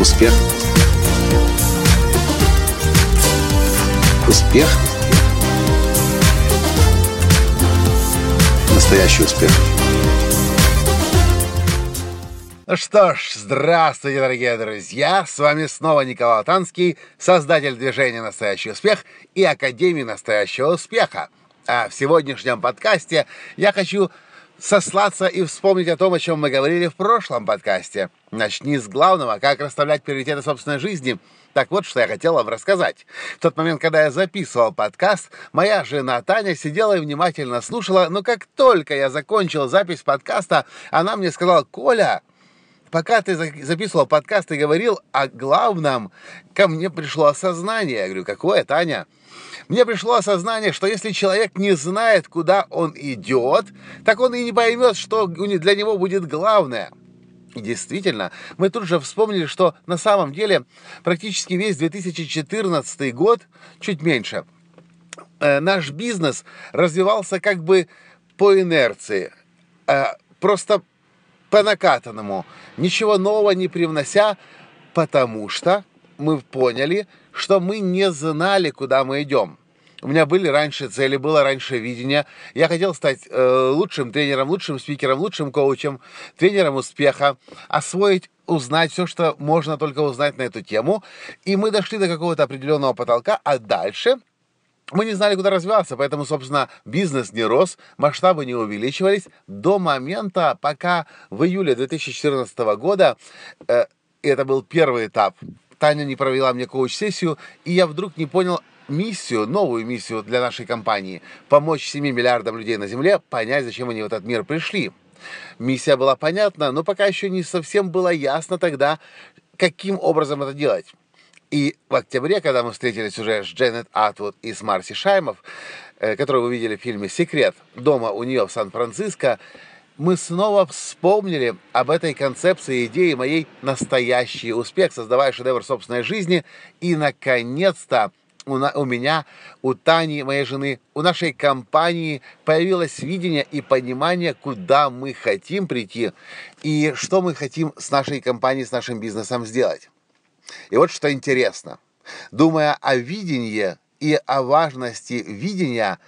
Успех. Успех. Настоящий успех. Ну что ж, здравствуйте, дорогие друзья! С вами снова Николай Танский, создатель движения «Настоящий успех» и Академии «Настоящего успеха». А в сегодняшнем подкасте я хочу сослаться и вспомнить о том, о чем мы говорили в прошлом подкасте. Начни с главного, как расставлять приоритеты собственной жизни. Так вот, что я хотел вам рассказать. В тот момент, когда я записывал подкаст, моя жена Таня сидела и внимательно слушала, но как только я закончил запись подкаста, она мне сказала, «Коля, пока ты записывал подкаст и говорил о главном, ко мне пришло осознание». Я говорю, «Какое, Таня?» Мне пришло осознание, что если человек не знает, куда он идет, так он и не поймет, что для него будет главное. И действительно, мы тут же вспомнили, что на самом деле практически весь 2014 год, чуть меньше, э, наш бизнес развивался как бы по инерции, э, просто по накатанному, ничего нового не привнося, потому что мы поняли, что мы не знали, куда мы идем. У меня были раньше цели, было раньше видение. Я хотел стать э, лучшим тренером, лучшим спикером, лучшим коучем, тренером успеха, освоить узнать все, что можно только узнать на эту тему. И мы дошли до какого-то определенного потолка, а дальше мы не знали, куда развиваться, поэтому, собственно, бизнес не рос, масштабы не увеличивались до момента, пока в июле 2014 года, э, это был первый этап, Таня не провела мне коуч-сессию, и я вдруг не понял, миссию, новую миссию для нашей компании – помочь 7 миллиардам людей на Земле понять, зачем они в этот мир пришли. Миссия была понятна, но пока еще не совсем было ясно тогда, каким образом это делать. И в октябре, когда мы встретились уже с Дженнет Атвуд и с Марси Шаймов, э, которую вы видели в фильме «Секрет», дома у нее в Сан-Франциско, мы снова вспомнили об этой концепции идеи моей настоящий успех, создавая шедевр собственной жизни. И, наконец-то, у, на, у меня, у Тани, моей жены, у нашей компании появилось видение и понимание, куда мы хотим прийти и что мы хотим с нашей компанией, с нашим бизнесом сделать. И вот что интересно. Думая о видении и о важности видения,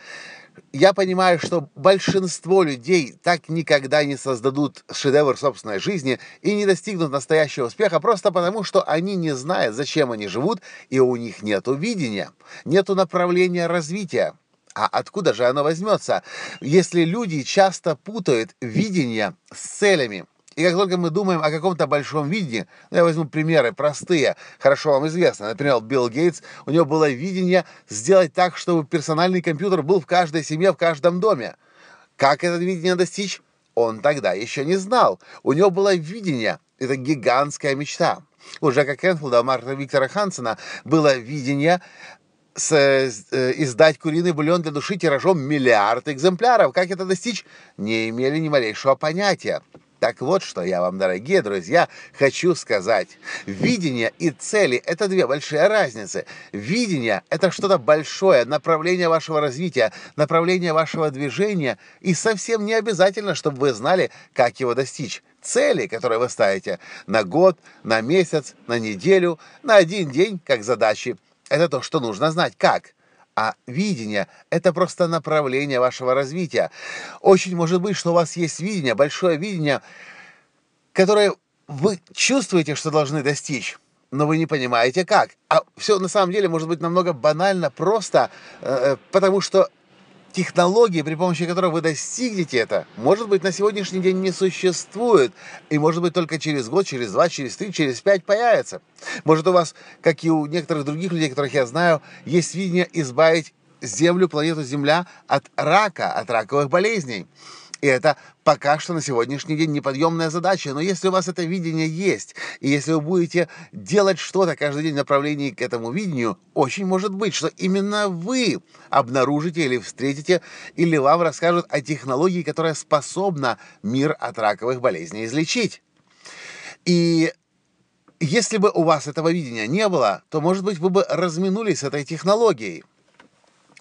я понимаю, что большинство людей так никогда не создадут шедевр собственной жизни и не достигнут настоящего успеха просто потому, что они не знают, зачем они живут, и у них нет видения, нет направления развития. А откуда же оно возьмется, если люди часто путают видение с целями? И как только мы думаем о каком-то большом видении, ну, я возьму примеры простые, хорошо вам известно. Например, Билл Гейтс, у него было видение сделать так, чтобы персональный компьютер был в каждой семье, в каждом доме. Как это видение достичь? Он тогда еще не знал. У него было видение, это гигантская мечта. У Джека Кенфилда, у Марка Виктора Хансена было видение с, э, издать куриный бульон для души тиражом миллиард экземпляров. Как это достичь? Не имели ни малейшего понятия. Так вот, что я вам, дорогие друзья, хочу сказать. Видение и цели – это две большие разницы. Видение – это что-то большое, направление вашего развития, направление вашего движения, и совсем не обязательно, чтобы вы знали, как его достичь. Цели, которые вы ставите на год, на месяц, на неделю, на один день, как задачи – это то, что нужно знать. Как? А видение – это просто направление вашего развития. Очень может быть, что у вас есть видение, большое видение, которое вы чувствуете, что должны достичь, но вы не понимаете как. А все на самом деле может быть намного банально, просто, э, э потому что технологии, при помощи которых вы достигнете это, может быть, на сегодняшний день не существует. И может быть, только через год, через два, через три, через пять появится. Может, у вас, как и у некоторых других людей, которых я знаю, есть видение избавить Землю, планету Земля от рака, от раковых болезней. И это пока что на сегодняшний день неподъемная задача. Но если у вас это видение есть, и если вы будете делать что-то каждый день в направлении к этому видению, очень может быть, что именно вы обнаружите или встретите, или вам расскажут о технологии, которая способна мир от раковых болезней излечить. И если бы у вас этого видения не было, то, может быть, вы бы разминулись с этой технологией.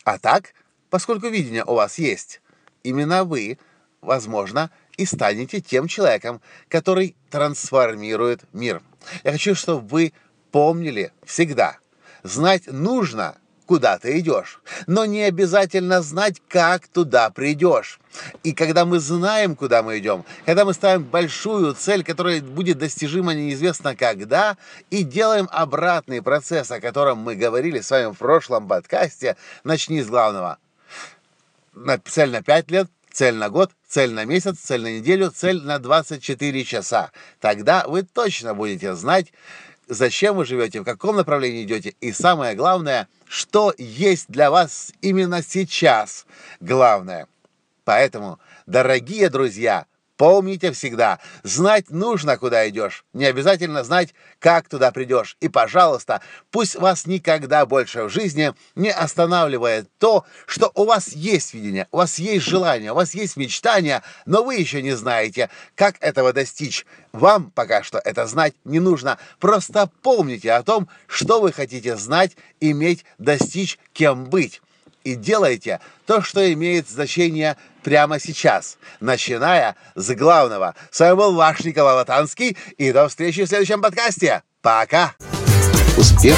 А так, поскольку видение у вас есть, именно вы – возможно, и станете тем человеком, который трансформирует мир. Я хочу, чтобы вы помнили всегда. Знать нужно, куда ты идешь, но не обязательно знать, как туда придешь. И когда мы знаем, куда мы идем, когда мы ставим большую цель, которая будет достижима неизвестно когда, и делаем обратный процесс, о котором мы говорили с вами в прошлом подкасте, начни с главного. Цель на 5 лет, цель на год, цель на месяц, цель на неделю, цель на 24 часа. Тогда вы точно будете знать, зачем вы живете, в каком направлении идете, и самое главное, что есть для вас именно сейчас главное. Поэтому, дорогие друзья, Помните всегда, знать нужно, куда идешь. Не обязательно знать, как туда придешь. И, пожалуйста, пусть вас никогда больше в жизни не останавливает то, что у вас есть видение, у вас есть желание, у вас есть мечтания, но вы еще не знаете, как этого достичь. Вам пока что это знать не нужно. Просто помните о том, что вы хотите знать, иметь, достичь, кем быть и делайте то, что имеет значение прямо сейчас, начиная с главного. С вами был ваш Николай Латанский, и до встречи в следующем подкасте. Пока! Успех!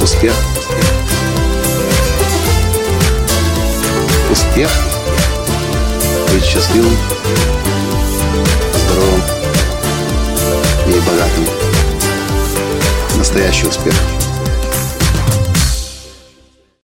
Успех! Успех! Быть счастливым, здоровым и богатым. Настоящий успех!